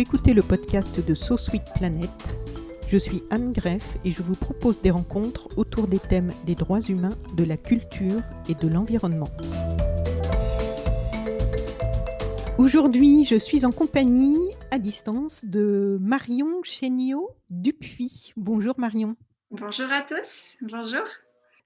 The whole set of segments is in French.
Écoutez le podcast de So Sweet Planet. Je suis Anne Greff et je vous propose des rencontres autour des thèmes des droits humains, de la culture et de l'environnement. Aujourd'hui, je suis en compagnie à distance de Marion Chéniaud Dupuis. Bonjour Marion. Bonjour à tous. Bonjour.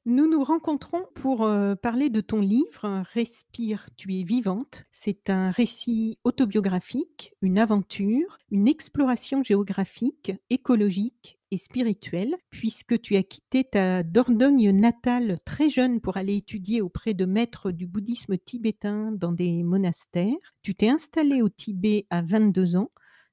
Nous nous rencontrons pour euh, parler de ton livre Respire, tu es vivante. C'est un récit autobiographique, une aventure, une exploration géographique, écologique et spirituelle, puisque tu as quitté ta Dordogne natale très jeune pour aller étudier auprès de maîtres du bouddhisme tibétain dans des monastères. Tu t'es installée au Tibet à 22 ans.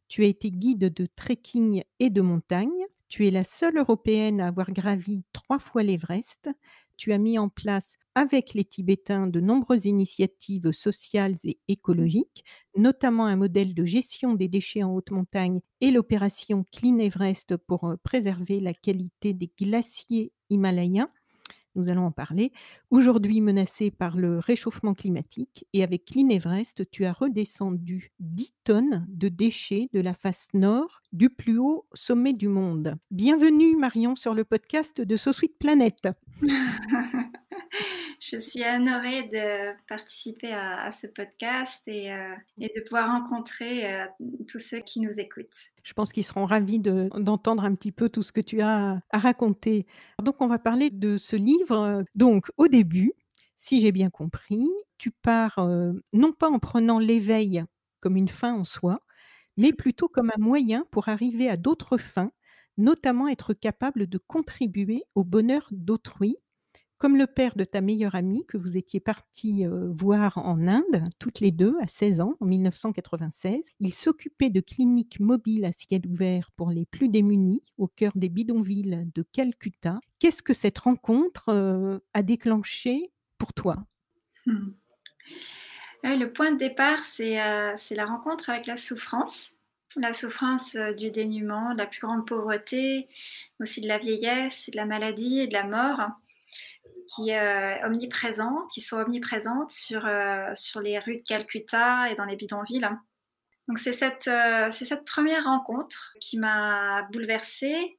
Tu as été guide de trekking et de montagne. Tu es la seule Européenne à avoir gravi trois fois l'Everest. Tu as mis en place avec les Tibétains de nombreuses initiatives sociales et écologiques, notamment un modèle de gestion des déchets en haute montagne et l'opération Clean Everest pour euh, préserver la qualité des glaciers himalayens nous allons en parler. Aujourd'hui menacé par le réchauffement climatique et avec Clean Everest, tu as redescendu 10 tonnes de déchets de la face nord du plus haut sommet du monde. Bienvenue Marion sur le podcast de So Sweet Planet. Je suis honorée de participer à, ce podcast et, euh, et, de pouvoir rencontrer euh, tous ceux qui nous écoutent. Je pense qu'ils seront ravis d'entendre un petit peu tout ce que tu as à raconter. Donc, on va parler de ce livre. Donc, au début, si j'ai bien compris, tu pars euh, non pas en prenant l'éveil comme une fin en soi, mais plutôt comme un moyen pour arriver à d'autres fins, notamment être capable de contribuer au bonheur d'autrui comme le père de ta meilleure amie que vous étiez partis voir en Inde, toutes les deux, à 16 ans, en 1996. Il s'occupait de cliniques mobiles à ciel ouvert pour les plus démunis au cœur des bidonvilles de Calcutta. Qu'est-ce que cette rencontre a déclenché pour toi? Mmh. Le point de départ, c'est la rencontre avec la souffrance la souffrance du dénuement, de la plus grande pauvreté, aussi de la vieillesse, de la maladie et de la mort qui omniprésent, qui sont omniprésentes sur, euh, sur les rues de Calcutta et dans les bidonvilles. Donc c'est cette, euh, cette première rencontre qui m'a bouleversée,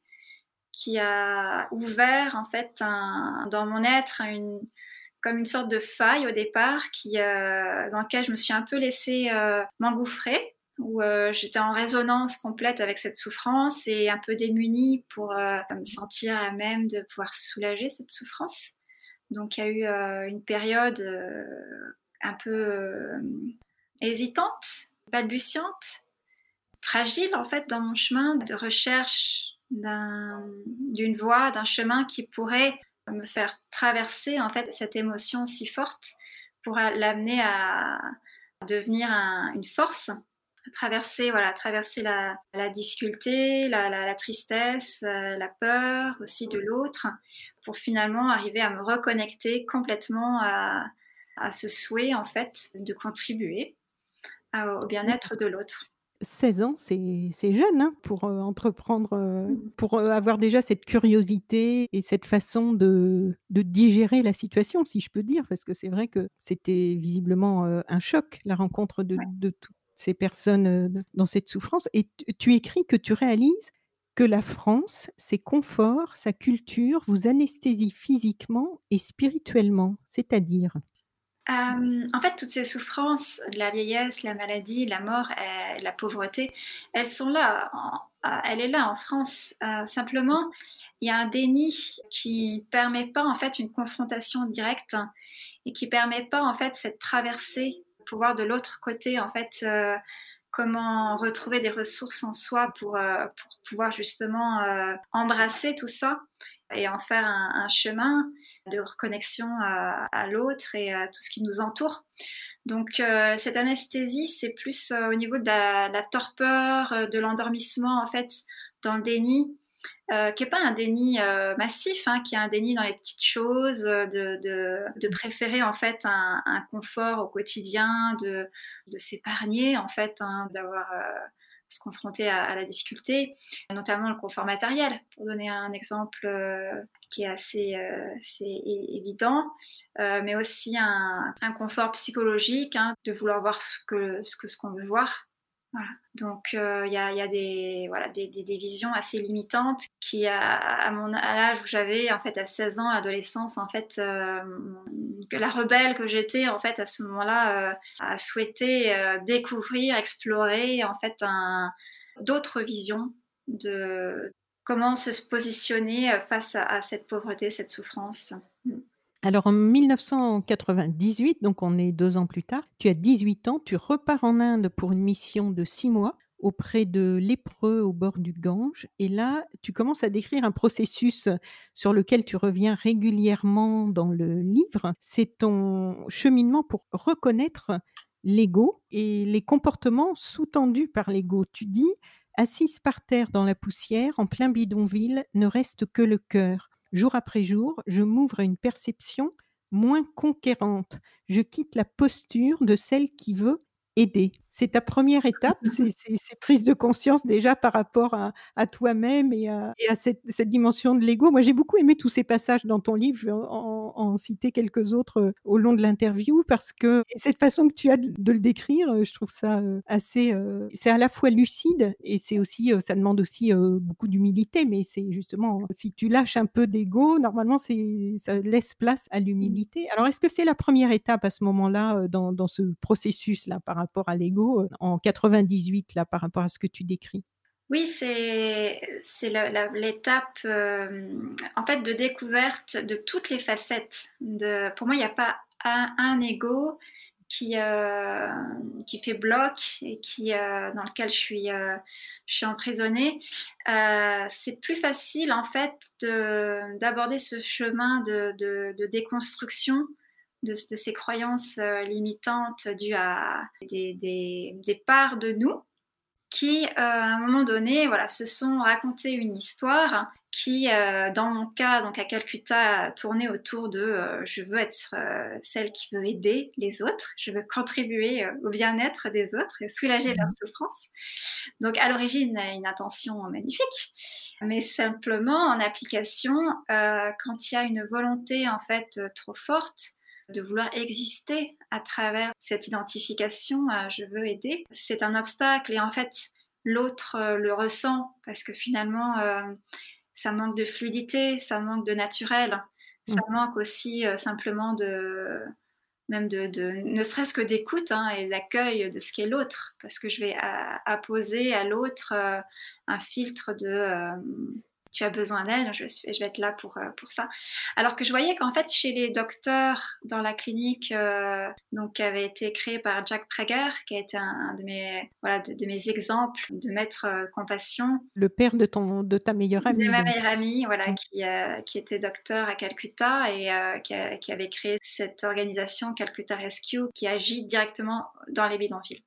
qui a ouvert en fait dans mon être une, comme une sorte de faille au départ qui, euh, dans laquelle je me suis un peu laissée m'engouffrer, où j'étais en résonance complète avec cette souffrance et un peu démunie pour me sentir à même de pouvoir soulager cette souffrance. Donc il y a eu euh, une période euh, un peu euh, hésitante, balbutiante, fragile en fait dans mon chemin de recherche d'une voie, d'un chemin qui pourrait me faire traverser en fait cette émotion si forte pour l'amener à devenir une force traverser, voilà, traverser la, difficulté, la, tristesse, la peur aussi de l'autre, pour finalement arriver à me reconnecter complètement à, ce souhait en fait de contribuer au bien-être de l'autre. 16 ans, c'est jeune hein, pour euh, entreprendre, euh, mmh. pour avoir déjà cette curiosité et cette façon de, digérer la situation, si je peux dire, parce que c'est vrai que c'était visiblement un choc, la rencontre de, de tout, ces personnes dans cette souffrance. Et tu, écris que tu réalises que la France, ses conforts, sa culture vous anesthésie physiquement et spirituellement, c'est-à-dire? En fait, toutes ces souffrances, la vieillesse, la maladie, la mort, la pauvreté, elles sont là. elle est là en France. simplement, il y a un déni qui permet pas en fait une confrontation directe et qui permet pas en fait cette traversée pouvoir de l'autre côté, en fait, euh, comment retrouver des ressources en soi pour, pour pouvoir justement embrasser tout ça et en faire un, chemin de reconnexion à, l'autre et à tout ce qui nous entoure. Donc cette anesthésie, c'est plus au niveau de la, la torpeur, de l'endormissement en fait dans le déni euh, qui n'est pas un déni euh, massif, hein, qui est un déni dans les petites choses, euh, de, préférer en fait un, confort au quotidien, de, s'épargner en fait, hein, d'avoir se confronter à, la difficulté, notamment le confort matériel. Pour donner un exemple qui est assez, évident, mais aussi un, confort psychologique, hein, de vouloir voir ce que ce qu'on veut voir, donc euh, il y, a, des, voilà, des, des, visions assez limitantes qui, à, mon, à l'âge où j'avais, en fait, à 16 ans, adolescence, en fait, euh, la rebelle que j'étais, en fait, à ce moment-là, euh, a souhaité découvrir, explorer, en fait, d'autres visions de comment se positionner face à cette pauvreté, cette souffrance. Alors en 1998, donc on est deux ans plus tard, tu as 18 ans, tu repars en Inde pour une mission de six mois auprès de lépreux au bord du Gange. Et là, tu commences à décrire un processus sur lequel tu reviens régulièrement dans le livre. C'est ton cheminement pour reconnaître l'ego et les comportements sous-tendus par l'ego. Tu dis, assise par terre dans la poussière, en plein bidonville, ne reste que le cœur. Jour après jour, je m'ouvre à une perception moins conquérante. Je quitte la posture de celle qui veut aider. C'est ta première étape, c'est prise de conscience déjà par rapport à, toi-même et à, cette, dimension de l'ego. Moi, j'ai beaucoup aimé tous ces passages dans ton livre, je vais en, citer quelques autres euh, au long de l'interview, parce que cette façon que tu as de, le décrire, euh, je trouve ça euh, assez... c'est à la fois lucide et c'est aussi, ça demande aussi beaucoup d'humilité, mais c'est justement, si tu lâches un peu d'ego, normalement, ça laisse place à l'humilité. Alors, est-ce que c'est la première étape à ce moment-là, dans, dans ce processus-là, par rapport à l'ego euh, en 98 là par rapport à ce que tu décris? Oui, c'est l'étape euh, en fait de découverte de toutes les facettes. De, pour moi, il n'y a pas un, ego qui, euh, qui fait bloc et qui, dans lequel je suis, je suis emprisonnée. c'est plus facile en fait d'aborder ce chemin de, de déconstruction de, ces croyances euh, limitantes dues à des, parts de nous qui, euh, à un moment donné, voilà, se sont raconté une histoire qui, euh, dans mon cas, donc à Calcutta, tournait autour de je veux être celle qui veut aider les autres, je veux contribuer au bien-être des autres et soulager leur mmh. souffrance. Donc, à l'origine, une intention magnifique, mais simplement en application, quand il y a une volonté en fait trop forte, de vouloir exister à travers cette identification je veux aider, c'est un obstacle et en fait l'autre euh, le ressent parce que finalement euh, ça manque de fluidité, ça manque de naturel, ça mmh. manque aussi euh, simplement de même de, ne serait-ce que d'écoute hein, et d'accueil de ce qu'est l'autre. Parce que je vais apposer à l'autre un filtre de tu as besoin d'aide, je, je, vais être là pour, euh, pour ça. Alors que je voyais qu'en fait, chez les docteurs dans la clinique, euh, donc, qui avait été créée par Jack Prager, qui a été un, de, mes, voilà, de, mes exemples de maître euh, compassion. Le père de, ton, de ta meilleure amie. De ma meilleure amie, voilà, qui, qui était docteur à Calcutta et qui, qui avait créé cette organisation Calcutta Rescue qui agit directement dans les bidonvilles.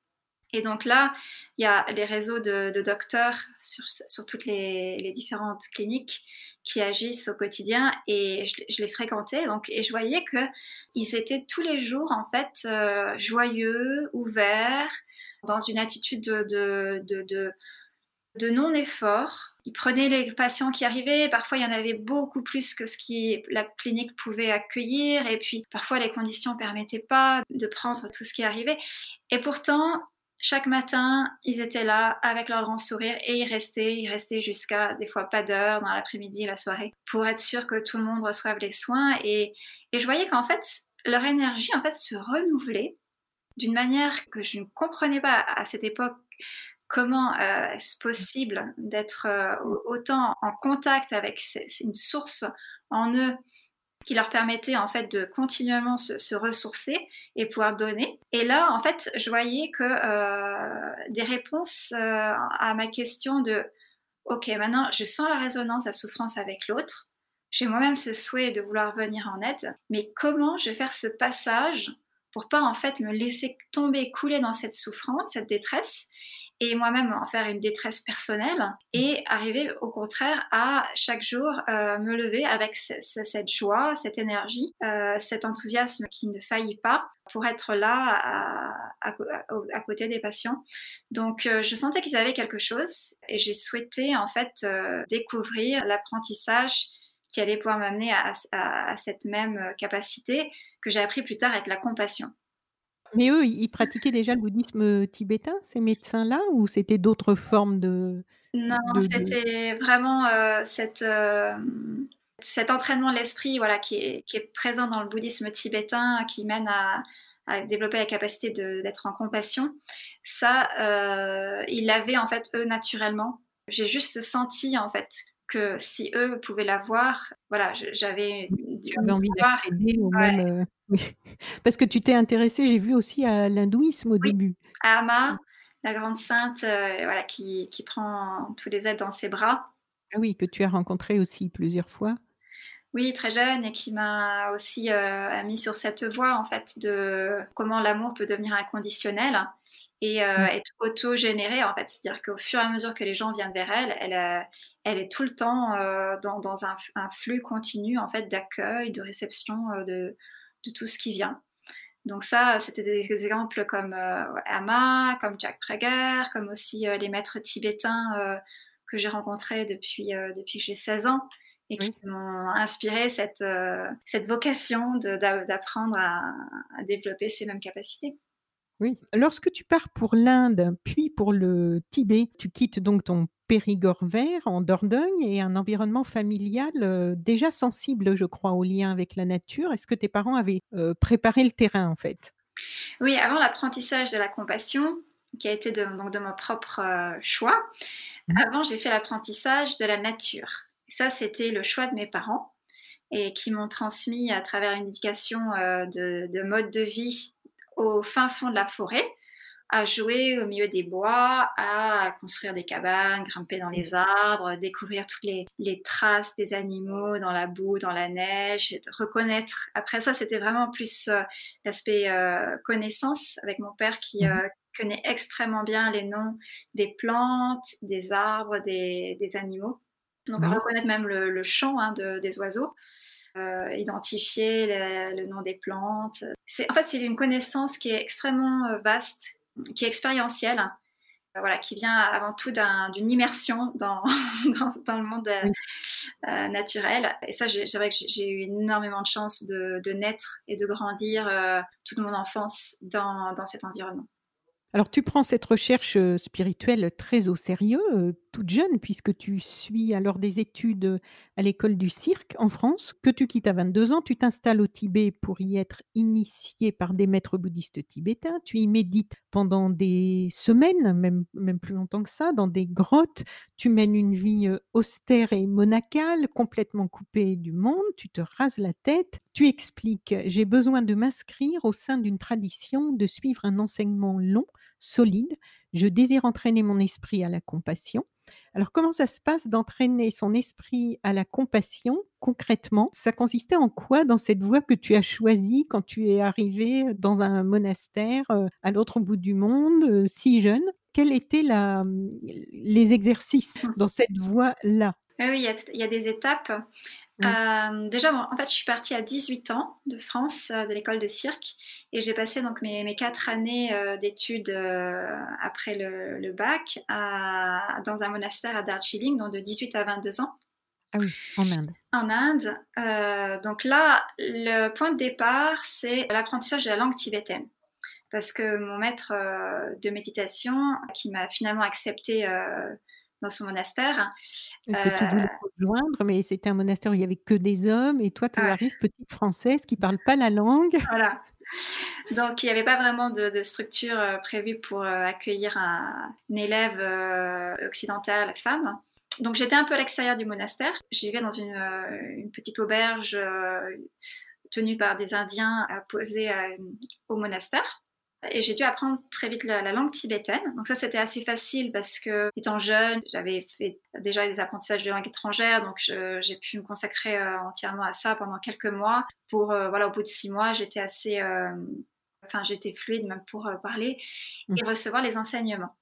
Et donc là, il y a les réseaux de, docteurs sur, toutes les, différentes cliniques qui agissent au quotidien et je, les fréquentais donc et je voyais que ils étaient tous les jours en fait euh, joyeux, ouverts, dans une attitude de, de, non-effort. Ils prenaient les patients qui arrivaient, parfois il y en avait beaucoup plus que ce que la clinique pouvait accueillir, et puis parfois les conditions ne permettaient pas de prendre tout ce qui arrivait. Et pourtant, chaque matin, ils étaient là avec leur grand sourire et ils restaient, ils restaient jusqu'à des fois pas d'heure dans l'après-midi, la soirée, pour être sûr que tout le monde reçoive les soins. Et, je voyais qu'en fait, leur énergie en fait se renouvelait d'une manière que je ne comprenais pas à cette époque. Comment euh, est-ce possible d'être euh, autant en contact avec une source en eux qui leur permettait en fait de continuellement se, ressourcer et pouvoir donner. Et là, en fait, je voyais que euh, des réponses euh, à ma question de OK, maintenant je sens la résonance, la souffrance avec l'autre. J'ai moi-même ce souhait de vouloir venir en aide, mais comment je vais faire ce passage pour pas en fait me laisser tomber, couler dans cette souffrance, cette détresse? Et moi-même en faire une détresse personnelle et arriver au contraire à chaque jour euh, me lever avec cette joie, cette énergie, euh, cet enthousiasme qui ne faillit pas pour être là à, côté des patients. Donc euh, je sentais qu'ils avaient quelque chose et j'ai souhaité en fait découvrir l'apprentissage qui allait pouvoir m'amener à, à, cette même capacité que j'ai appris plus tard avec la compassion. Mais eux, ils pratiquaient déjà le bouddhisme tibétain, ces médecins-là, ou c'était d'autres formes de Non, c'était vraiment euh, cette, euh, cet entraînement de l'esprit voilà, qui est, qui, est, présent dans le bouddhisme tibétain, qui mène à, à développer la capacité d'être en compassion. Ça, euh, ils l'avaient en fait eux naturellement. J'ai juste senti en fait que si eux pouvaient l'avoir, voilà, j'avais envie d'accéder au même. Euh, Parce que tu t'es intéressée, j'ai vu aussi à l'hindouisme au début. À Ama, la grande sainte, euh, voilà, qui, qui, prend tous les êtres dans ses bras. Ah oui, que tu as rencontré aussi plusieurs fois. Oui, très jeune et qui m'a aussi euh, mis sur cette voie en fait de comment l'amour peut devenir inconditionnel et euh, mmh. être auto-générée en fait. C'est-à-dire qu'au fur et à mesure que les gens viennent vers elle, elle, euh, elle est tout le temps euh, dans, dans un, un, flux continu en fait d'accueil, de réception de, de, tout ce qui vient. Donc ça, c'était des exemples comme Ama, comme Jack Prager, comme aussi les maîtres tibétains que j'ai rencontrés depuis, depuis que j'ai 16 ans et qui m'ont inspiré cette, cette vocation d'apprendre à, à développer ces mêmes capacités. Oui. Lorsque tu pars pour l'Inde, puis pour le Tibet, tu quittes donc ton Périgord vert en Dordogne et un environnement familial euh, déjà sensible, je crois, au lien avec la nature. Est-ce que tes parents avaient euh, préparé le terrain en fait? Oui, avant l'apprentissage de la compassion, qui a été de, donc de mon propre euh, choix, mmh. avant j'ai fait l'apprentissage de la nature. ça, c'était le choix de mes parents et qui m'ont transmis à travers une éducation de, de mode de vie au fin fond de la forêt, à jouer au milieu des bois, à construire des cabanes, grimper dans les arbres, découvrir toutes les, traces des animaux dans la boue, dans la neige, reconnaître. Après ça, c'était vraiment plus euh, l'aspect euh, connaissance avec mon père qui mmh euh, connaît extrêmement bien les noms des plantes, des arbres, des, animaux. Donc, reconnaître même le, chant hein, des oiseaux. Euh, identifier le, nom des plantes. En fait, c'est une connaissance qui est extrêmement euh, vaste, qui est expérientielle, euh, voilà, qui vient avant tout d'une immersion dans, le monde naturel. Et ça, c'est vrai que j'ai eu énormément de chance de, naître et de grandir toute mon enfance dans cet environnement. Alors, tu prends cette recherche spirituelle très au sérieux, toute jeune, puisque tu suis alors des études à l'école du cirque en France, que tu quittes à 22 ans. Tu t'installes au Tibet pour y être initié par des maîtres bouddhistes tibétains. Tu y médites pendant des semaines, même, même plus longtemps que ça, dans des grottes. Tu mènes une vie austère et monacale, complètement coupée du monde. Tu te rases la tête. Tu expliques J'ai besoin de m'inscrire au sein d'une tradition, de suivre un enseignement long solide. Je désire entraîner mon esprit à la compassion. Alors comment ça se passe d'entraîner son esprit à la compassion concrètement? Ça consistait en quoi dans cette voie que tu as choisie quand tu es arrivé dans un monastère euh, à l'autre bout du monde, euh, si jeune? Quels étaient la, les exercices dans cette voie-là? Oui, il y, a, des étapes. Euh, déjà, en fait, je suis partie à 18 ans de France, euh, de l'école de cirque, et j'ai passé donc mes, mes quatre années euh, d'études après le, bac dans un monastère à Darjeeling, donc de 18 à 22 ans. Ah oui, en Inde. En Inde. donc là, le point de départ, c'est l'apprentissage de la langue tibétaine. Parce que mon maître de méditation, qui m'a finalement accepté dans son monastère. Et que tu voulais euh rejoindre, mais c'était un monastère où il n'y avait que des hommes, et toi, tu arrives, petite française qui ne parle pas la langue. Voilà. Donc, il n'y avait pas vraiment de, structure euh, prévue pour euh, accueillir un, élève occidental, femme. donc j'étais un peu à l'extérieur du monastère. Je vivais dans une, une petite auberge tenue par des Indiens posée au monastère. Et j'ai dû apprendre très vite la, langue tibétaine. Donc ça, c'était assez facile parce que, étant jeune, j'avais fait déjà des apprentissages de langue étrangère, donc j'ai pu me consacrer euh, entièrement à ça pendant quelques mois. Pour, euh, voilà, au bout de six mois, j'étais assez, euh, enfin, j'étais fluide même pour parler et mmh. recevoir les enseignements.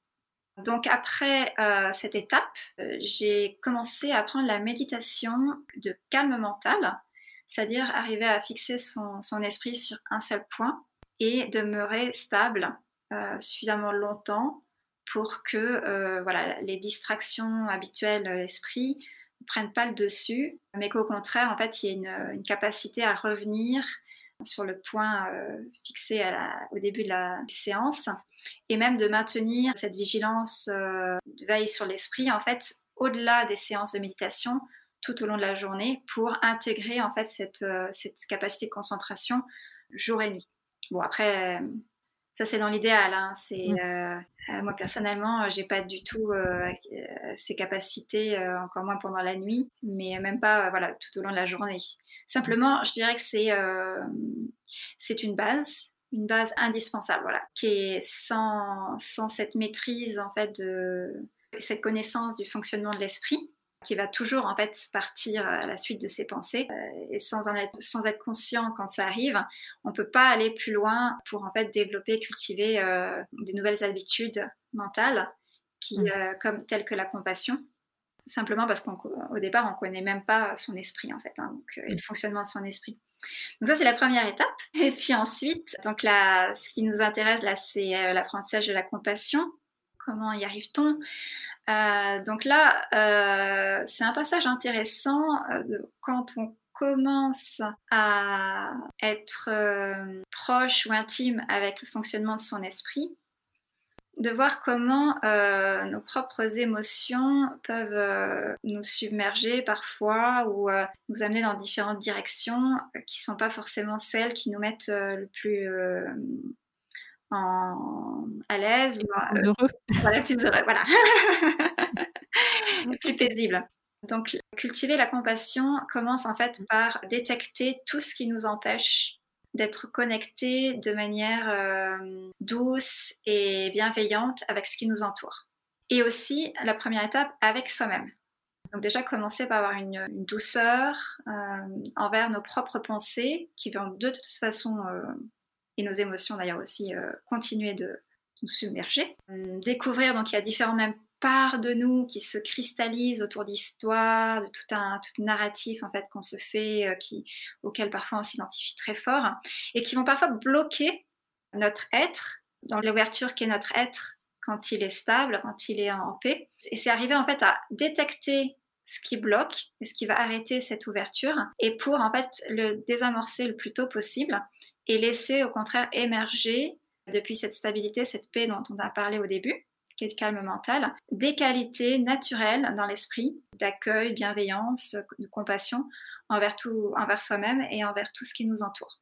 Donc après cette étape, j'ai commencé à apprendre la méditation de calme mental, c'est-à-dire arriver à fixer son, son esprit sur un seul point et demeurer stable euh, suffisamment longtemps pour que euh, voilà, les distractions habituelles de l'esprit ne prennent pas le dessus, mais qu'au contraire, en fait, il y ait une, capacité à revenir sur le point euh, fixé au début de la séance, et même de maintenir cette vigilance de veille sur l'esprit, en fait, au-delà des séances de méditation, tout au long de la journée, pour intégrer en fait cette, cette capacité de concentration jour et nuit. Bon, après, ça c'est dans l'idéal. Hein. C'est mmh. euh, euh, moi personnellement, j'ai pas du tout euh, ces capacités, encore moins pendant la nuit, mais même pas voilà tout au long de la journée. Simplement, je dirais que c'est c'est une base, une base indispensable, voilà, qui est sans sans cette maîtrise en fait de cette connaissance du fonctionnement de l'esprit qui va toujours en fait partir à la suite de ses pensées euh, et sans en être sans être conscient quand ça arrive, on peut pas aller plus loin pour en fait développer, cultiver euh, des nouvelles habitudes mentales qui mm. euh, comme telles que la compassion simplement parce qu'au départ on connaît même pas son esprit en fait hein, donc, et le fonctionnement de son esprit. Donc ça c'est la première étape et puis ensuite donc là ce qui nous intéresse là c'est l'apprentissage de la compassion. Comment y arrive-t-on. Euh, donc là, euh, c'est un passage intéressant euh, quand on commence à être proche ou intime avec le fonctionnement de son esprit, de voir comment nos propres émotions peuvent nous submerger parfois ou nous amener dans différentes directions qui ne sont pas forcément celles qui nous mettent le plus à l'aise ou euh, heureux. Voilà, plus heureux, voilà. plus paisible. Donc, cultiver la compassion commence en fait par détecter tout ce qui nous empêche d'être connecté de manière euh, douce et bienveillante avec ce qui nous entoure. Et aussi, la première étape, avec soi-même. Donc déjà, commencer par avoir une, douceur euh, envers nos propres pensées qui vont de toute façon et nos émotions d'ailleurs aussi euh, continuer de nous submerger. Euh, découvrir, donc il y a différentes mêmes parts de nous qui se cristallisent autour d'histoires, de tout un, tout narratif en fait qu'on se fait, euh, qui, auquel parfois on s'identifie très fort, et qui vont parfois bloquer notre être, dans l'ouverture qui est notre être quand il est stable, quand il est en paix. Et c'est arriver en fait à détecter ce qui bloque et ce qui va arrêter cette ouverture et pour en fait le désamorcer le plus tôt possible et laisser au contraire émerger depuis cette stabilité, cette paix dont on a parlé au début, qui est le calme mental, des qualités naturelles dans l'esprit d'accueil, bienveillance, de compassion envers, envers soi-même et envers tout ce qui nous entoure.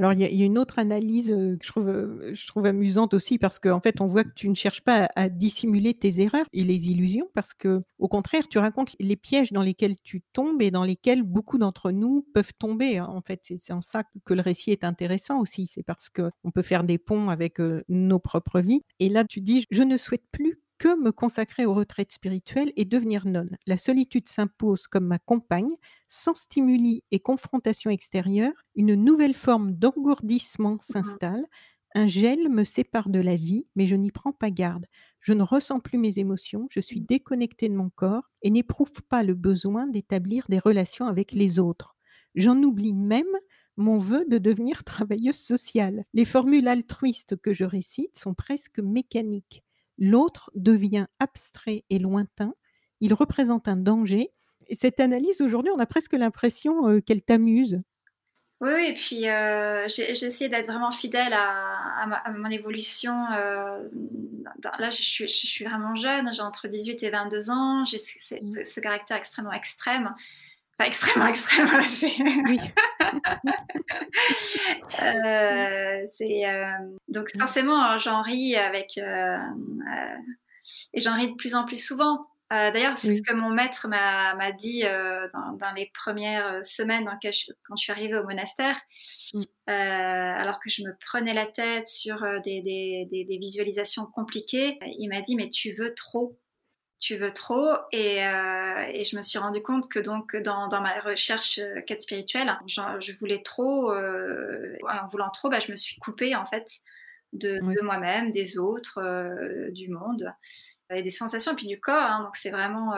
Alors, il y, a une autre analyse que je trouve, je trouve amusante aussi parce qu'en fait, on voit que tu ne cherches pas à, dissimuler tes erreurs et les illusions parce que, au contraire, tu racontes les pièges dans lesquels tu tombes et dans lesquels beaucoup d'entre nous peuvent tomber. Hein. En fait, c'est en ça que le récit est intéressant aussi. C'est parce qu'on peut faire des ponts avec nos propres vies. Et là, tu dis, je ne souhaite plus que me consacrer aux retraites spirituelles et devenir nonne. La solitude s'impose comme ma compagne, sans stimuli et confrontation extérieure, une nouvelle forme d'engourdissement mmh s'installe, un gel me sépare de la vie, mais je n'y prends pas garde. Je ne ressens plus mes émotions, je suis mmh. déconnectée de mon corps et n'éprouve pas le besoin d'établir des relations avec les autres. J'en oublie même mon vœu de devenir travailleuse sociale. Les formules altruistes que je récite sont presque mécaniques l'autre devient abstrait et lointain, il représente un danger. Et cette analyse, aujourd'hui, on a presque l'impression euh, qu'elle t'amuse. Oui, et puis euh, j'ai essayé d'être vraiment fidèle à, mon évolution. Euh, là, je suis, je suis, vraiment jeune, j'ai entre 18 et 22 ans, j'ai ce, ce, caractère extrêmement extrême extrêmement extrême. oui. Euh, c'est euh, donc forcément j'en ris avec euh, et j'en ris de plus en plus souvent. D'ailleurs, c'est ce que mon maître m'a dit dans, les premières semaines quand je suis arrivée au monastère, alors que je me prenais la tête sur des, des visualisations compliquées. Il m'a dit, mais tu veux trop tu veux trop. Et, euh, et, je me suis rendu compte que donc dans, dans ma recherche euh, quête spirituelle, je voulais trop, euh, en voulant trop, bah, je me suis coupée en fait de, de moi-même, des autres, du monde et des sensations, et puis du corps. Hein. donc c'est vraiment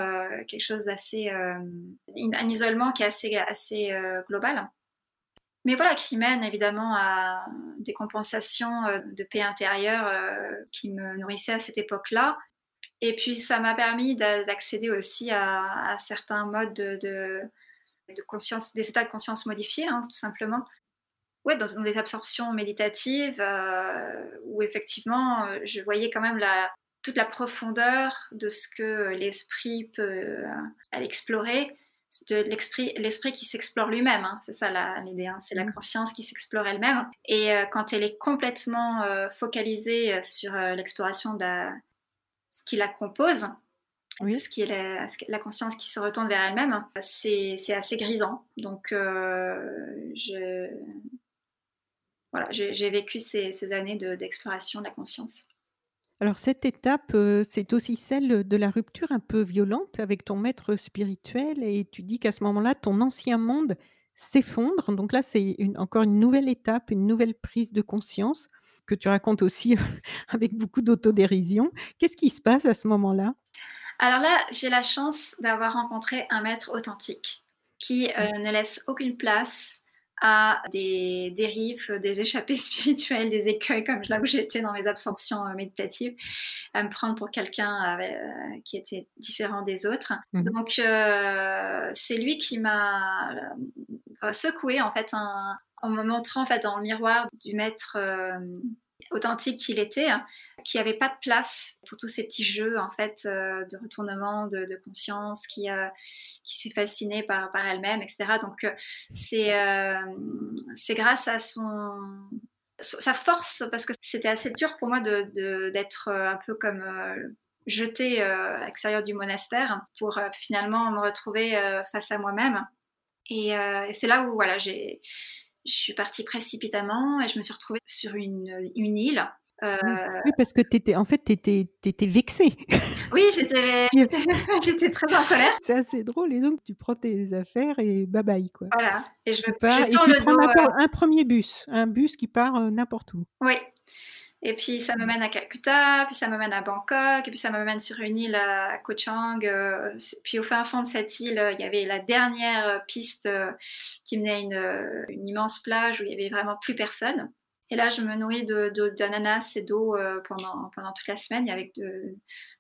quelque chose d'assez, un isolement qui est assez, assez global. Mais voilà, qui mène évidemment à des compensations de paix intérieure qui me nourrissaient à cette époque-là et puis, ça m'a permis d'accéder aussi à, certains modes de, de, conscience, des états de conscience modifiés, hein, tout simplement. Ouais, dans, des absorptions méditatives euh, où effectivement, euh, je voyais quand même la, toute la profondeur de ce que l'esprit peut euh, explorer, de l'esprit, l'esprit qui s'explore lui-même. Hein, c'est ça l'idée, hein, c'est la mmh. conscience qui s'explore elle-même. Et quand elle est complètement focalisée sur l'exploration de la ce qui la compose, oui. ce qui est la, conscience qui se retourne vers elle-même, c'est assez grisant. Donc, euh, voilà, j'ai vécu ces, années d'exploration de, la conscience. Alors cette étape, euh, c'est aussi celle de la rupture un peu violente avec ton maître spirituel et tu dis qu'à ce moment-là, ton ancien monde s'effondre. Donc là, c'est encore une nouvelle étape, une nouvelle prise de conscience que tu racontes aussi avec beaucoup d'autodérision. Qu'est-ce qui se passe à ce moment-là? Alors là, j'ai la chance d'avoir rencontré un maître authentique qui euh, ne laisse aucune place à des dérives, des échappées spirituelles, des écueils, comme là où j'étais dans mes absorptions euh, méditatives, à me prendre pour quelqu'un euh, qui était différent des autres. Mmh. Donc, c'est lui qui m'a secoué, en fait, un, en me montrant en fait dans le miroir du maître euh, authentique qu'il était, qui avait pas de place pour tous ces petits jeux en fait euh, de retournement de, conscience, qui euh, qui s'est fasciné par elle-même, etc. Donc c'est grâce à son sa force parce que c'était assez dur pour moi d'être un peu comme jetée à l'extérieur du monastère pour finalement me retrouver face à moi-même. Et, et c'est là où voilà j'ai je suis partie précipitamment et je me suis retrouvée sur une, une île. Euh, oui, parce que étais, en fait, tu étais, étais, vexée. Oui, j'étais, j'étais très en colère. C'est assez drôle. Et donc, tu prends tes affaires et bye bye. Quoi. Voilà. Et je, me, je tourne le dos. Un, un, premier bus, un bus qui part euh, n'importe où. Oui, et puis ça me mène à Calcutta, puis ça me mène à Bangkok, et puis ça me mène sur une île à Koh Chang. Euh, puis au fin fond de cette île, il y avait la dernière piste euh, qui menait à une, euh, une immense plage où il y avait vraiment plus personne. Et là, je me nourris d'ananas et d'eau pendant, pendant toute la semaine avec de,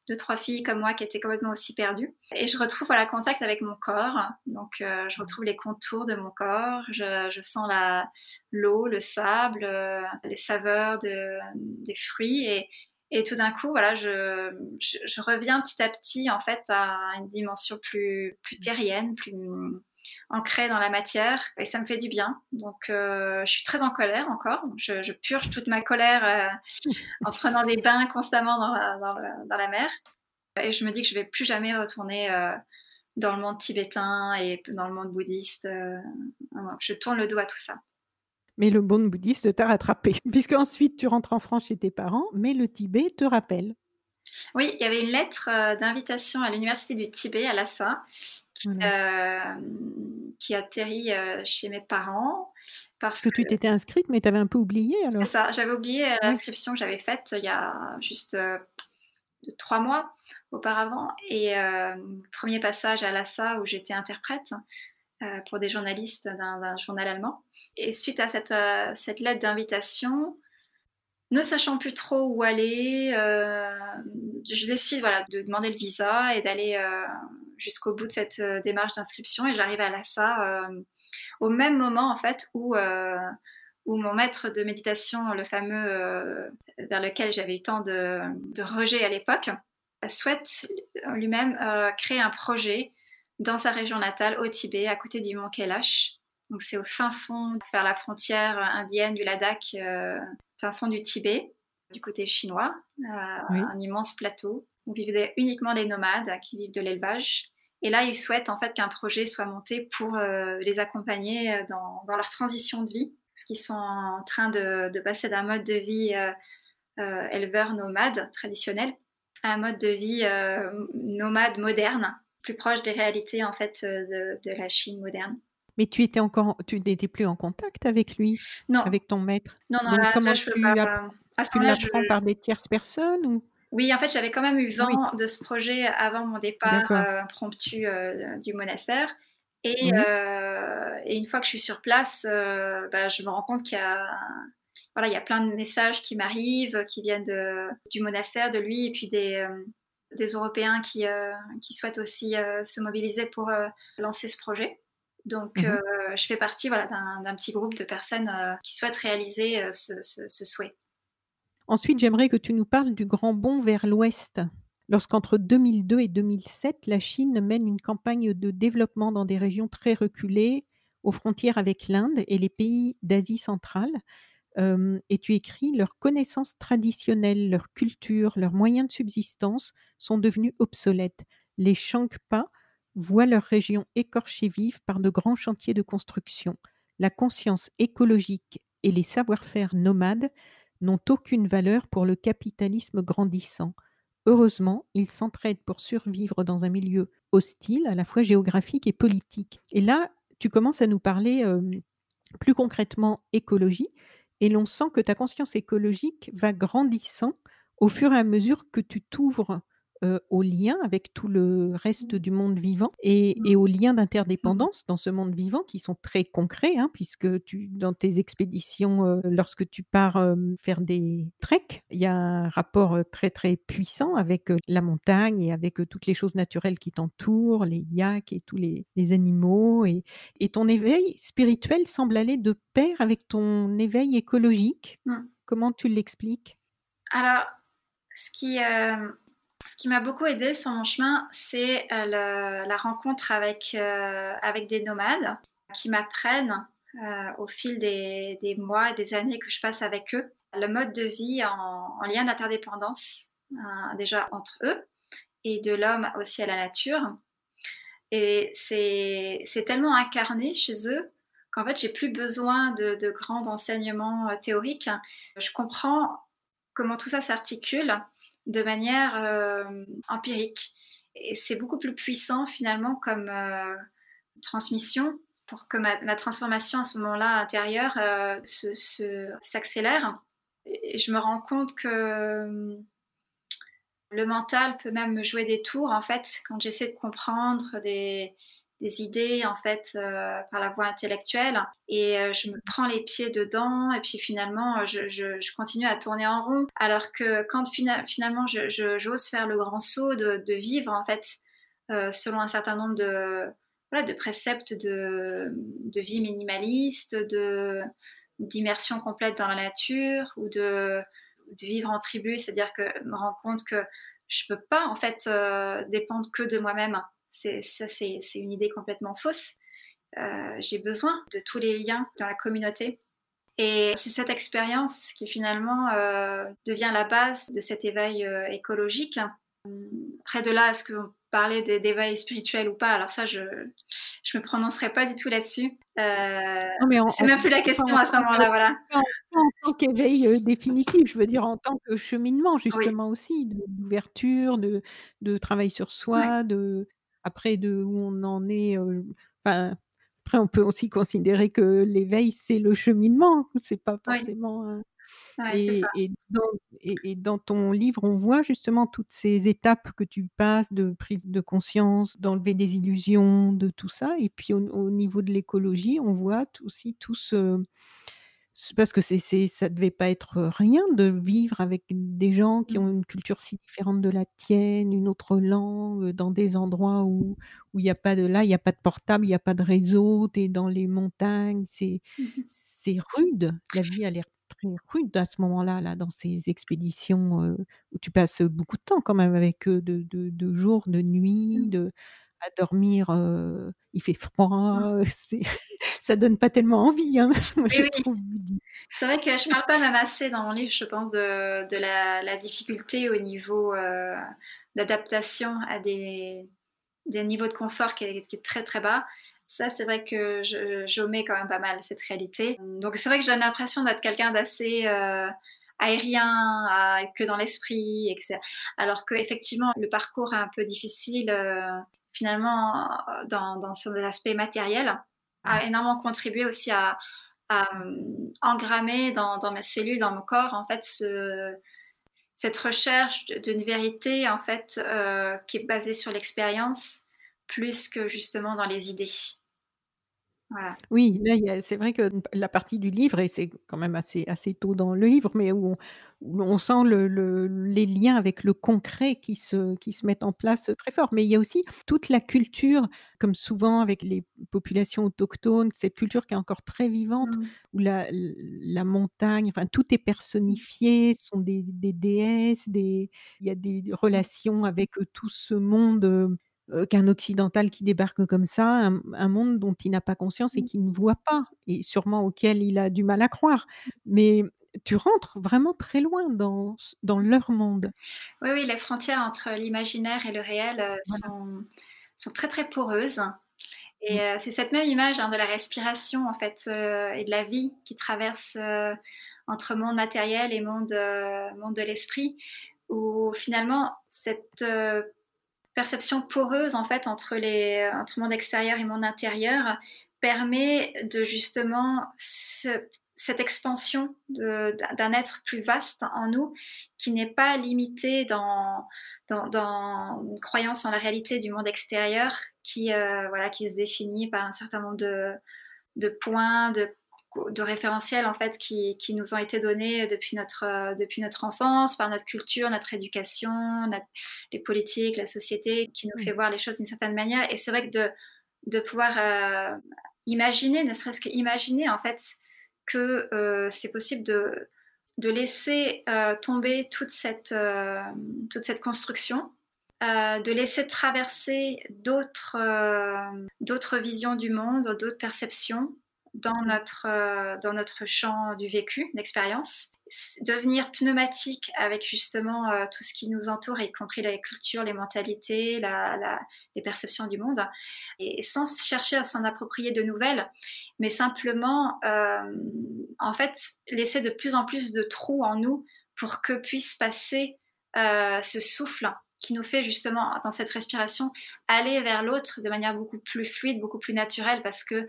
deux, trois filles comme moi qui étaient complètement aussi perdues. Et je retrouve voilà, contact avec mon corps. Donc, euh, je retrouve les contours de mon corps. Je, je sens la, l'eau, le sable, euh, les saveurs de, des fruits. Et, et tout d'un coup, voilà, je, je, je, reviens petit à petit en fait à une dimension plus, plus terrienne, plus ancrée dans la matière et ça me fait du bien. Donc euh, je suis très en colère encore. Je, purge toute ma colère euh, en prenant des bains constamment dans la, mer. Et je me dis que je vais plus jamais retourner euh, dans le monde tibétain et dans le monde bouddhiste. je tourne le dos à tout ça. Mais le monde bouddhiste t'a rattrapé, puisque ensuite tu rentres en France chez tes parents, mais le Tibet te rappelle. Oui, il y avait une lettre d'invitation à l'université du Tibet à Lhasa euh, qui atterrit euh, chez mes parents. Parce que, tu t'étais inscrite, mais tu avais un peu oublié alors. C'est ça, j'avais oublié euh, l'inscription que j'avais faite il y a juste trois mois auparavant. Et premier passage à l'ASA où j'étais interprète pour des journalistes d'un journal allemand. Et suite à cette, cette lettre d'invitation, ne sachant plus trop où aller, je décide voilà, de demander le visa et d'aller jusqu'au bout de cette euh, démarche d'inscription et j'arrive à Lhasa euh, au même moment en fait où euh, où mon maître de méditation, le fameux vers lequel j'avais eu tant de, de à l'époque, souhaite lui-même créer un projet dans sa région natale, au Tibet, à côté du mont Kailash. Donc c'est au fin fond, vers la frontière indienne du Ladakh, fin fond du Tibet, du côté chinois, un immense plateau où vivent uniquement les nomades qui vivent de l'élevage. Et là, ils souhaitent en fait qu'un projet soit monté pour les accompagner dans, leur transition de vie, parce qu'ils sont en train de, passer d'un mode de vie éleveur nomade traditionnel à un mode de vie nomade moderne, plus proche des réalités en fait de, de la Chine moderne. Mais tu étais encore, tu n'étais plus en contact avec lui, Non. avec ton maître? Non, non, là, comment je peux tu, pas. app- À ce tu moment-là, l'apprends je- par des tierces personnes ou? Oui, en fait, j'avais quand même eu vent Oui. de ce projet avant mon départ euh, impromptu euh, du monastère. Et, Oui. euh, et une fois que je suis sur place, euh, bah, je me rends compte qu'il y a, voilà, il y a plein de messages qui m'arrivent, qui viennent de, du monastère, de lui, et puis des, euh, des Européens qui, qui souhaitent aussi se mobiliser pour lancer ce projet. Donc, Mhm. euh, je fais partie voilà, d'un petit groupe de personnes euh, qui souhaitent réaliser euh, ce, ce- ce souhait. Ensuite, j'aimerais que tu nous parles du grand bond vers l'Ouest. Lorsqu'entre 2002 et 2007, la Chine mène une campagne de développement dans des régions très reculées, aux frontières avec l'Inde et les pays d'Asie centrale, et tu écris leurs connaissances traditionnelles, leur culture, leurs moyens de subsistance sont devenus obsolètes. Les Shangpa voient leur région écorchée vive par de grands chantiers de construction. La conscience écologique et les savoir-faire nomades n'ont aucune valeur pour le capitalisme grandissant. Heureusement, ils s'entraident pour survivre dans un milieu hostile, à la fois géographique et politique. Et là, tu commences à nous parler plus concrètement écologie, et l'on sent que ta conscience écologique va grandissant au fur et à mesure que tu t'ouvres euh, aux liens avec tout le reste du monde vivant et, et aux liens d'interdépendance dans ce monde vivant qui sont très concrets, hein, puisque tu, dans tes expéditions, euh, lorsque tu pars euh, faire des treks, il y a un rapport euh, très très puissant avec la montagne et avec toutes les choses naturelles qui t'entourent, les yaks et tous les, les animaux. Et, et ton éveil spirituel semble aller de pair avec ton éveil écologique. Mm. Comment tu l'expliques? Alors, ce qui, euh, ce qui m'a beaucoup aidé sur mon chemin, c'est euh, la rencontre avec, euh, avec des nomades qui m'apprennent euh, au fil des, mois et des années que je passe avec eux le mode de vie en, en lien d'interdépendance, euh, déjà entre eux et de l'homme aussi à la nature. Et c'est tellement incarné chez eux qu'en fait, j'ai plus besoin de, grands enseignements théoriques. Je comprends comment tout ça s'articule de manière euh, empirique. Et c'est beaucoup plus puissant finalement comme euh, transmission pour que ma, ma transformation à ce moment-là intérieure euh, se- s'accélère. Et je me rends compte que le mental peut même me jouer des tours en fait quand j'essaie de comprendre des, des idées en fait euh, par la voie intellectuelle. Et euh, je me prends les pieds dedans et puis finalement euh, je, continue à tourner en rond. Alors que quand fina- finalement j'ose faire le grand saut de, vivre en fait selon un certain nombre de, voilà, de préceptes de, vie minimaliste, d'immersion complète dans la nature ou de, vivre en tribu, c'est-à-dire que me rendre compte que je peux pas en fait dépendre que de moi-même. C'est ça, c'est une idée complètement fausse. Euh, J'ai besoin de tous les liens dans la communauté. Et c'est cette expérience qui finalement euh, devient la base de cet éveil euh, écologique. Après de là, est-ce qu'on parlait des- d'éveil spirituel ou pas? Alors ça, je je me prononcerai pas du tout là-dessus. Non, mais en- c'est même plus la question à ce moment-là, voilà. en tant qu'éveil définitif, je veux dire en tant que cheminement justement aussi, de- d'ouverture, de, de travail sur soi, de après de où on en est. après on peut aussi considérer que l'éveil c'est le cheminement, c'est pas forcément. Ouais, c'est et, et dans, et- et dans ton livre, on voit justement toutes ces étapes que tu passes de prise de conscience, d'enlever des illusions, de tout ça. Et puis au, au niveau de l'écologie, on voit aussi tout ce, parce que c'est c'est ça devait pas être rien de vivre avec des gens qui Mmh. ont une culture si différente de la tienne, une autre langue, dans des endroits où où il y a pas de là, il y a pas de portable, il y a pas de réseau, tu es dans les montagnes, c'est Mmh c'est rude. La vie a l'air très rude à ce moment-là, là, dans ces expéditions, où tu passes, beaucoup de temps quand même avec eux, de de de jour, de nuit, Mmh. de à dormir, il fait froid, Mmh. c'est ça donne pas tellement envie, hein, moi Oui, je oui. trouve. C'est vrai que je parle pas même assez dans mon livre, je pense, de, de la, la difficulté au niveau euh, d'adaptation à des, des, niveaux de confort qui est, très très bas. Ça, c'est vrai que j'omets quand même pas mal cette réalité. Donc, c'est vrai que j'ai l'impression d'être quelqu'un d'assez euh, aérien, que dans l'esprit, etc. Alors qu'effectivement, le parcours est un peu difficile, euh, finalement, dans, dans son aspect matériel, a énormément contribué aussi à, euh, engrammer dans, dans, mes cellules, dans mon corps, en fait, ce, cette recherche d'une vérité, en fait, euh, qui est basée sur l'expérience, plus que justement dans les idées. Oui, là, c'est vrai que la partie du livre et c'est quand même assez assez tôt dans le livre, mais où on sent le les liens avec le concret qui se qui se mettent en place, très fort. Mais il y a aussi toute la culture, comme souvent avec les populations autochtones, cette culture qui est encore très vivante, mmh. où la la montagne, enfin tout est personnifié, ce sont des des déesses, des il y a des relations avec, tout ce monde, qu'un occidental qui débarque comme ça, un, monde dont il n'a pas conscience et mmh. qu'il ne voit pas, et sûrement auquel il a du mal à croire. Mais tu rentres vraiment très loin dans, dans leur monde. Oui, oui, les frontières entre l'imaginaire et le réel sont, sont, très, très poreuses. Et mmh. c'est cette même image hein, de la respiration, en fait, et de la vie qui traverse entre monde matériel et monde, monde de l'esprit, où finalement, cette perception poreuse en fait entre, les, entre monde extérieur et monde intérieur permet de justement cette expansion d'un être plus vaste en nous qui n'est pas limité dans, dans, une croyance en la réalité du monde extérieur qui, euh, voilà, qui se définit par un certain nombre de, de points, de de référentiels en fait qui, qui, nous ont été donnés depuis notre, euh, depuis notre enfance, par notre culture, notre éducation, les politiques, la société, qui nous fait voir les choses d'une certaine manière. Et c'est vrai que de, de pouvoir euh, imaginer, ne serait-ce qu'imaginer en fait que euh, c'est possible de, de laisser tomber toute cette, toute cette construction, de laisser traverser d'autres d'autres visions du monde, d'autres perceptions, dans notre, euh, dans notre champ du vécu, d'expérience. Devenir pneumatique avec justement euh, tout ce qui nous entoure, y compris la culture, les mentalités, la, les perceptions du monde, et sans chercher à s'en approprier de nouvelles, mais simplement, euh, en fait, laisser de plus en plus de trous en nous pour que puisse passer ce souffle qui nous fait justement, dans cette respiration, aller vers l'autre de manière beaucoup plus fluide, beaucoup plus naturelle, parce que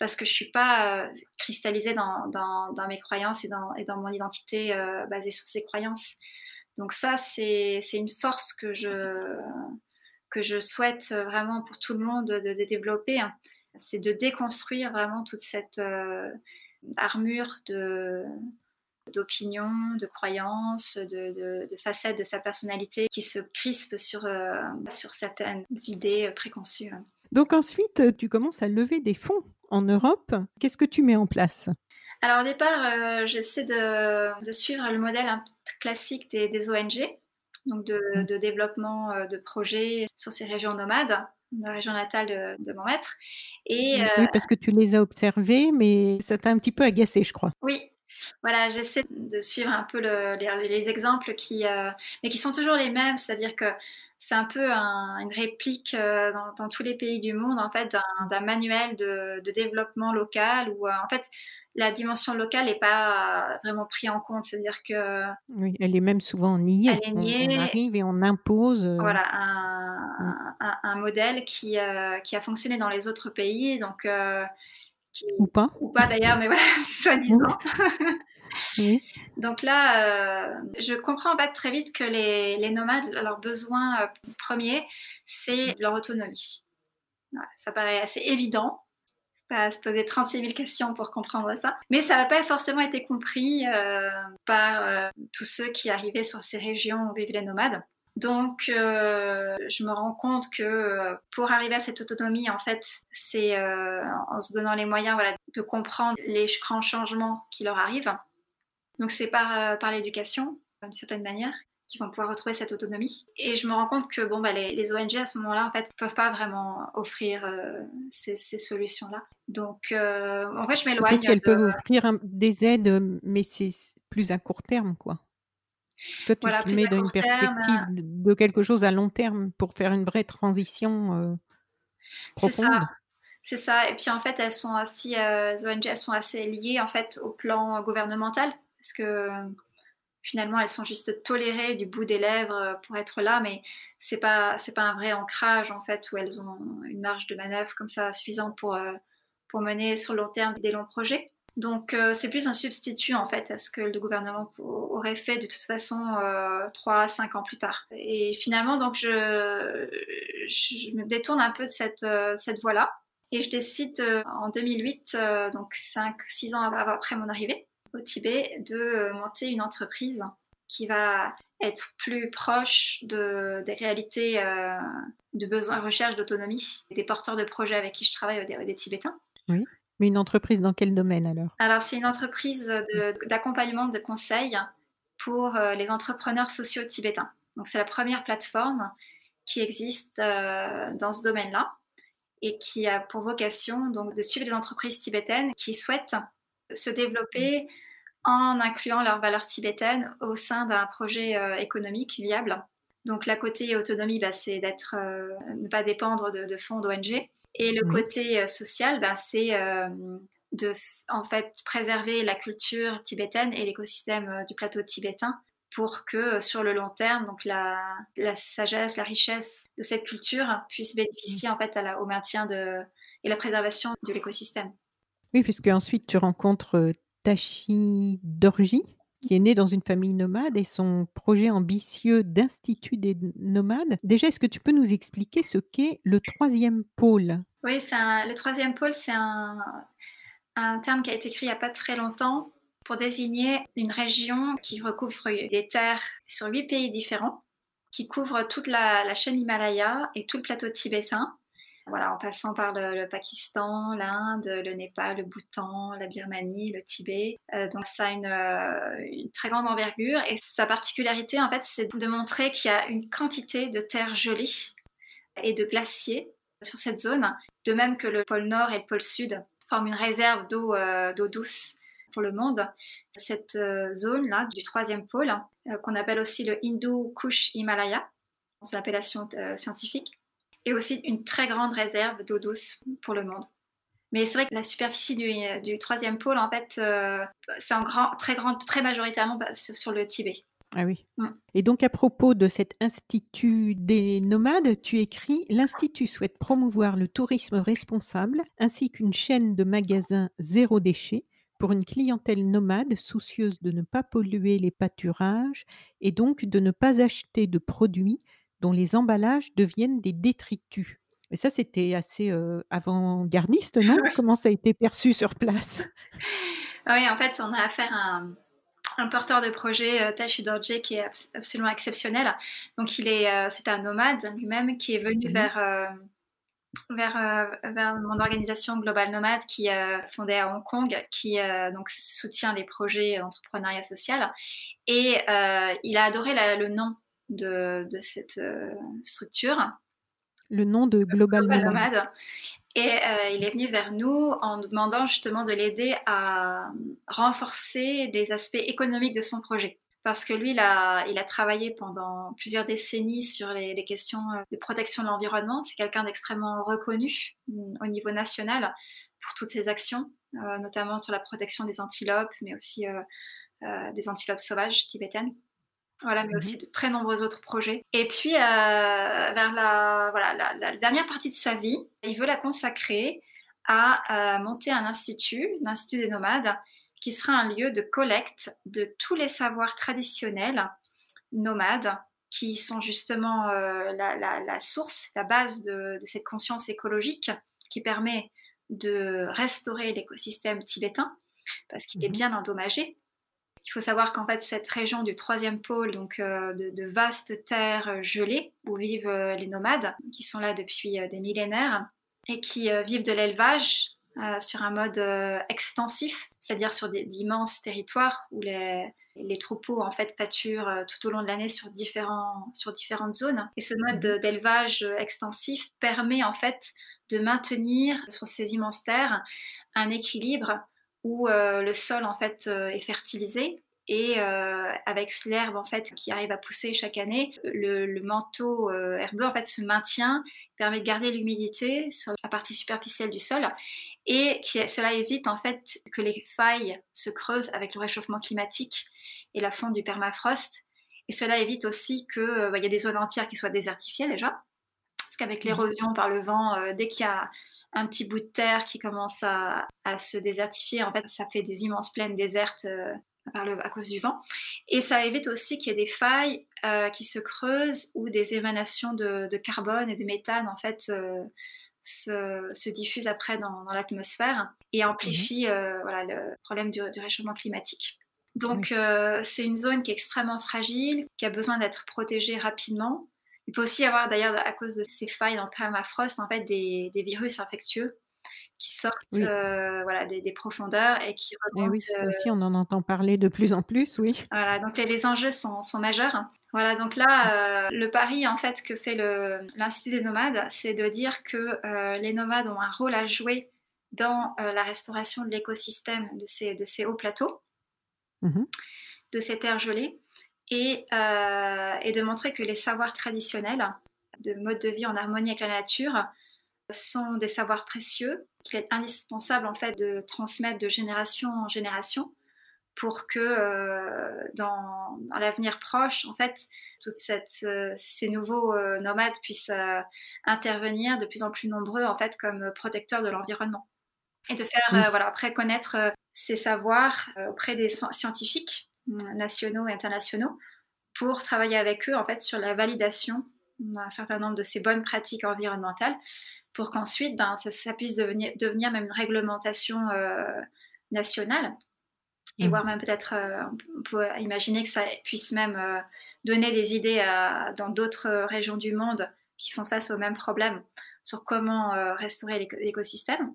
parce que je suis pas euh, cristallisée dans, mes croyances et dans, mon identité euh, basée sur ces croyances. Donc ça, c'est une force que je, que je souhaite vraiment pour tout le monde de, développer. Hein. C'est de déconstruire vraiment toute cette euh, armure de de croyances, de, de, facettes de sa personnalité qui se crispent sur, sur certaines idées préconçues. Hein. Donc ensuite, tu commences à lever des fonds en Europe. Qu'est-ce que tu mets en place? Alors au départ, euh, j'essaie de, suivre le modèle classique des, ONG, donc mmh. de, développement euh, de projets sur ces régions nomades la région natale de, mon maître. Et, oui, euh, parce que tu les as observés, mais ça t'a un petit peu agacé, je crois. Oui, voilà, j'essaie de suivre un peu les, exemples qui, mais qui sont toujours les mêmes, c'est-à-dire que c'est un peu une réplique euh, dans, tous les pays du monde en fait d'un manuel de, développement local où euh, en fait la dimension locale n'est pas vraiment prise en compte, c'est-à-dire que oui, elle est même souvent niée. Elle est niée. On, arrive et on impose. Euh, voilà un, modèle qui, qui a fonctionné dans les autres pays, donc ou pas. Ou pas d'ailleurs, mais voilà, soi-disant. Donc là, euh, je comprends en fait très vite que les, nomades, leur besoin euh, premier, c'est leur autonomie. ça paraît assez évident, pas se poser 36 000 questions pour comprendre ça. Mais ça n'a pas forcément été compris euh, par tous ceux qui arrivaient sur ces régions où vivent les nomades. Donc, je me rends compte que pour arriver à cette autonomie, en fait, c'est en se donnant les moyens voilà, de comprendre les grands changements qui leur arrivent donc c'est par, euh, par l'éducation, d'une certaine manière, qu'ils vont pouvoir retrouver cette autonomie. Et je me rends compte que bon, bah, les, ONG à ce moment-là, en fait, ne peuvent pas vraiment offrir euh, ces, solutions-là. Donc, euh, en fait, je m'éloigne. Peut-être qu'elles peuvent offrir des aides, mais c'est plus à court terme, quoi. Toi, tu te mets dans une perspective de quelque chose à long terme pour faire une vraie transition profonde. C'est ça. C'est ça. Et puis en fait, elles sont aussi, les ONG, elles sont assez liées en fait au plan gouvernemental parce que finalement, elles sont juste tolérées du bout des lèvres pour être là, mais c'est pas c'est pas un vrai ancrage en fait où elles ont une marge de manœuvre comme ça suffisante pour pour mener sur le long terme des longs projets. Donc c'est plus un substitut en fait à ce que le gouvernement aurait fait de toute façon trois à cinq ans plus tard. Et finalement donc je, je me détourne un peu de cette, cette voie-là et je décide en 2008, donc 5-6 ans après mon arrivée au Tibet, de monter une entreprise qui va être plus proche de, des réalités de besoins, recherche d'autonomie des porteurs de projets avec qui je travaille, des, des Tibétains. Oui. Mais une entreprise dans quel domaine alors? Alors c'est une entreprise d'accompagnement de, conseil pour les entrepreneurs sociaux tibétains. Donc c'est la première plateforme qui existe dans ce domaine-là et qui a pour vocation donc de suivre les entreprises tibétaines qui souhaitent se développer en incluant leurs valeurs tibétaines au sein d'un projet euh, économique viable. Donc la côté autonomie, bah, c'est d'être euh, ne pas dépendre de, fonds d'ONG. Et le côté euh, social, bah, c'est de en fait préserver la culture tibétaine et l'écosystème du plateau tibétain pour que sur le long terme, donc la, la sagesse, la richesse de cette culture puisse bénéficier en fait à la, au maintien de, et la préservation de l'écosystème. Oui, puisque ensuite tu rencontres Tachi Dorji, qui est né dans une famille nomade et son projet ambitieux d'institut des nomades. Déjà, est-ce que tu peux nous expliquer ce qu'est le troisième pôle? Oui, le troisième pôle, c'est un, terme qui a été créé il n'y a pas très longtemps pour désigner une région qui recouvre des terres sur huit pays différents, qui couvre toute la, chaîne Himalaya et tout le plateau tibétain. Voilà, en passant par le, Pakistan, l'Inde, le Népal, le Bhoutan, la Birmanie, le Tibet. Euh, donc ça a une, euh, une, très grande envergure et sa particularité en fait c'est de montrer qu'il y a une quantité de terres gelées et de glaciers sur cette zone, de même que le pôle nord et le pôle sud forment une réserve d'eau euh, douce pour le monde. Cette euh, zone-là du troisième pôle, qu'on appelle aussi le Hindu Kush Himalaya, c'est l'appellation euh, scientifique, et aussi une très grande réserve d'eau douce pour le monde. Mais c'est vrai que la superficie du, troisième pôle, en fait, c'est en grand, très, grand, très majoritairement sur le Tibet. Ah oui. Mm. Et donc à propos de cet institut des nomades, tu écris L'Institut souhaite promouvoir le tourisme responsable ainsi qu'une chaîne de magasins zéro déchet pour une clientèle nomade soucieuse de ne pas polluer les pâturages et donc de ne pas acheter de produits dont les emballages deviennent des détritus. Et ça, c'était assez avant-gardiste, non? Comment ça a été perçu sur place? Oui, en fait, on a affaire à un, porteur de projet, Tashi Dorje, qui est absolument exceptionnel. Donc, il est, c'est un nomade lui-même qui est venu mmh vers vers, euh, vers mon organisation Global Nomad qui est fondée à Hong Kong, qui donc soutient les projets d'entrepreneuriat social. Et il a adoré le nom de, de cette structure. Le nom de Global, Nomad. Et il est venu vers nous en nous demandant justement de l'aider à renforcer les aspects économiques de son projet parce que lui, il a, il a travaillé pendant plusieurs décennies sur les, questions euh, de protection de l'environnement. C'est quelqu'un d'extrêmement reconnu mm, au niveau national pour toutes ses actions, euh, notamment sur la protection des antilopes, mais aussi euh, des antilopes sauvages tibétaines. Voilà, mais aussi mhm. de très nombreux autres projets. Et puis, vers la, voilà, la, dernière partie de sa vie, il veut la consacrer à monter un institut, l'Institut des nomades, qui sera un lieu de collecte de tous les savoirs traditionnels nomades qui sont justement euh, la, source, la base de, cette conscience écologique qui permet de restaurer l'écosystème tibétain parce qu'il est mhm. bien endommagé. Il faut savoir qu'en fait cette région du troisième pôle, donc euh, de, vastes terres gelées où vivent euh, les nomades qui sont là depuis des millénaires et qui vivent de l'élevage euh, sur un mode euh, extensif, c'est-à-dire sur d'immenses territoires où les, les, troupeaux en fait pâturent euh, tout au long de l'année sur, différents, sur différentes zones. Et ce mode mhm. d'élevage extensif permet en fait de maintenir sur ces immenses terres un équilibre où le sol en fait est fertilisé et avec l'herbe en fait qui arrive à pousser chaque année, le, manteau herbeux en fait se maintient, permet de garder l'humidité sur la partie superficielle du sol et cela évite en fait que les failles se creusent avec le réchauffement climatique et la fonte du permafrost. Et cela évite aussi qu'il bah, y ait des zones entières qui soient désertifiées déjà. Parce qu'avec mmh. l'érosion par le vent, dès qu'il y a un petit bout de terre qui commence à, se désertifier, en fait, ça fait des immenses plaines désertes à cause du vent. Et ça évite aussi qu'il y ait des failles euh, qui se creusent ou des émanations de, carbone et de méthane en fait euh, se, diffusent après dans, l'atmosphère et amplifient mhm. euh, voilà, le problème du, réchauffement climatique. Donc c'est une zone qui est extrêmement fragile, qui a besoin d'être protégée rapidement. Il peut aussi y avoir d'ailleurs à cause de ces failles dans le permafrost en fait des virus infectieux qui sortent euh, voilà, des, profondeurs et qui remontent. Et oui, ça aussi, on en entend parler de plus en plus, oui. Voilà, donc les, enjeux sont, sont, majeurs. Voilà, donc là, euh, le pari en fait que fait l'Institut des nomades, c'est de dire que euh, les nomades ont un rôle à jouer dans la restauration de l'écosystème de ces, de ces hauts plateaux, mmh de ces terres gelées, et, et de montrer que les savoirs traditionnels de mode de vie en harmonie avec la nature sont des savoirs précieux qu'il est indispensable en fait de transmettre de génération en génération pour que euh, dans, l'avenir proche, en fait, toutes euh, ces nouveaux euh, nomades puissent intervenir de plus en plus nombreux en fait comme protecteurs de l'environnement. Et de faire voilà après connaître ces savoirs auprès des scientifiques nationaux et internationaux pour travailler avec eux en fait sur la validation d'un certain nombre de ces bonnes pratiques environnementales pour qu'ensuite ben, ça, puisse devenir, devenir, même une réglementation euh, nationale. Et mmh. voire même peut-être, euh, on peut imaginer que ça puisse même euh, donner des idées dans d'autres régions du monde qui font face aux mêmes problèmes sur comment restaurer l'écosystème.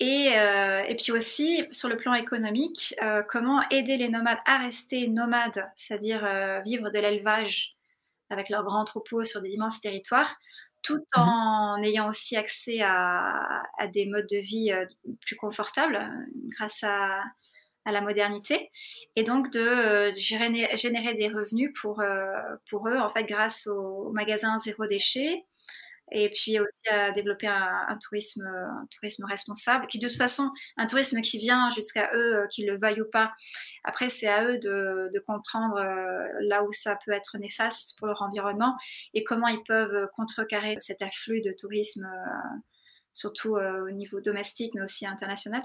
Et, et, puis aussi, sur le plan économique, comment aider les nomades à rester nomades, c'est-à-dire vivre de l'élevage avec leurs grands troupeaux sur des immenses territoires, tout mmh en ayant aussi accès à, des modes de vie euh, plus confortables euh, grâce à, la modernité. Et donc de euh, générer, des revenus pour, pour eux en fait grâce au magasin zéro déchet et puis aussi à développer un, tourisme, responsable. Qui de toute façon, un tourisme qui vient jusqu'à eux, euh, qu'ils le veuillent ou pas. Après, c'est à eux de, de comprendre euh, là où ça peut être néfaste pour leur environnement et comment ils peuvent contrecarrer cet afflux de tourisme. Euh, surtout euh, au niveau domestique, mais aussi international,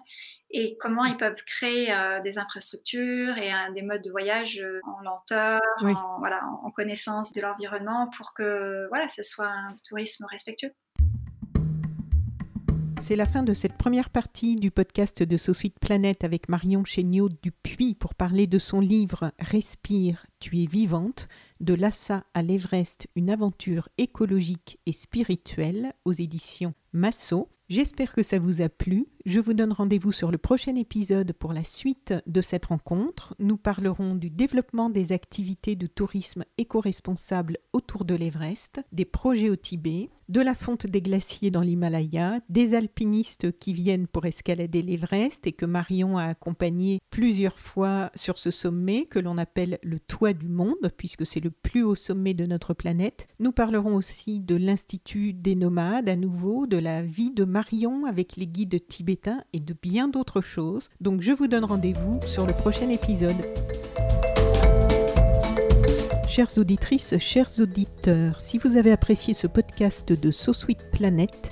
et comment ils peuvent créer euh, des infrastructures et des modes de voyage euh, en lenteur, en, voilà, en connaissance de l'environnement, pour que voilà, ce soit un tourisme respectueux. C'est la fin de cette première partie du podcast de Sweet Planète avec Marion Chéniaud Dupuis pour parler de son livre Respire, tu es vivante, de Lhasa à l'Everest, une aventure écologique et spirituelle aux éditions Masso. J'espère que ça vous a plu. Je vous donne rendez-vous sur le prochain épisode pour la suite de cette rencontre. Nous parlerons du développement des activités de tourisme éco-responsable autour de l'Everest, des projets au Tibet, de la fonte des glaciers dans l'Himalaya, des alpinistes qui viennent pour escalader l'Everest et que Marion a accompagné plusieurs fois sur ce sommet que l'on appelle le toit du monde puisque c'est le plus haut sommet de notre planète. Nous parlerons aussi de l'Institut des nomades à nouveau, de la vie de Marion avec les guides tibétains et de bien d'autres choses. Donc je vous donne rendez-vous sur le prochain épisode. Chères auditrices, chers auditeurs, si vous avez apprécié ce podcast de So Sweet Planet,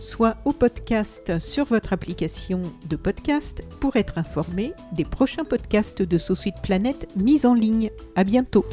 soit au podcast sur votre application de podcast pour être informé des prochains podcasts de Sous Suite Planète mis en ligne. À bientôt.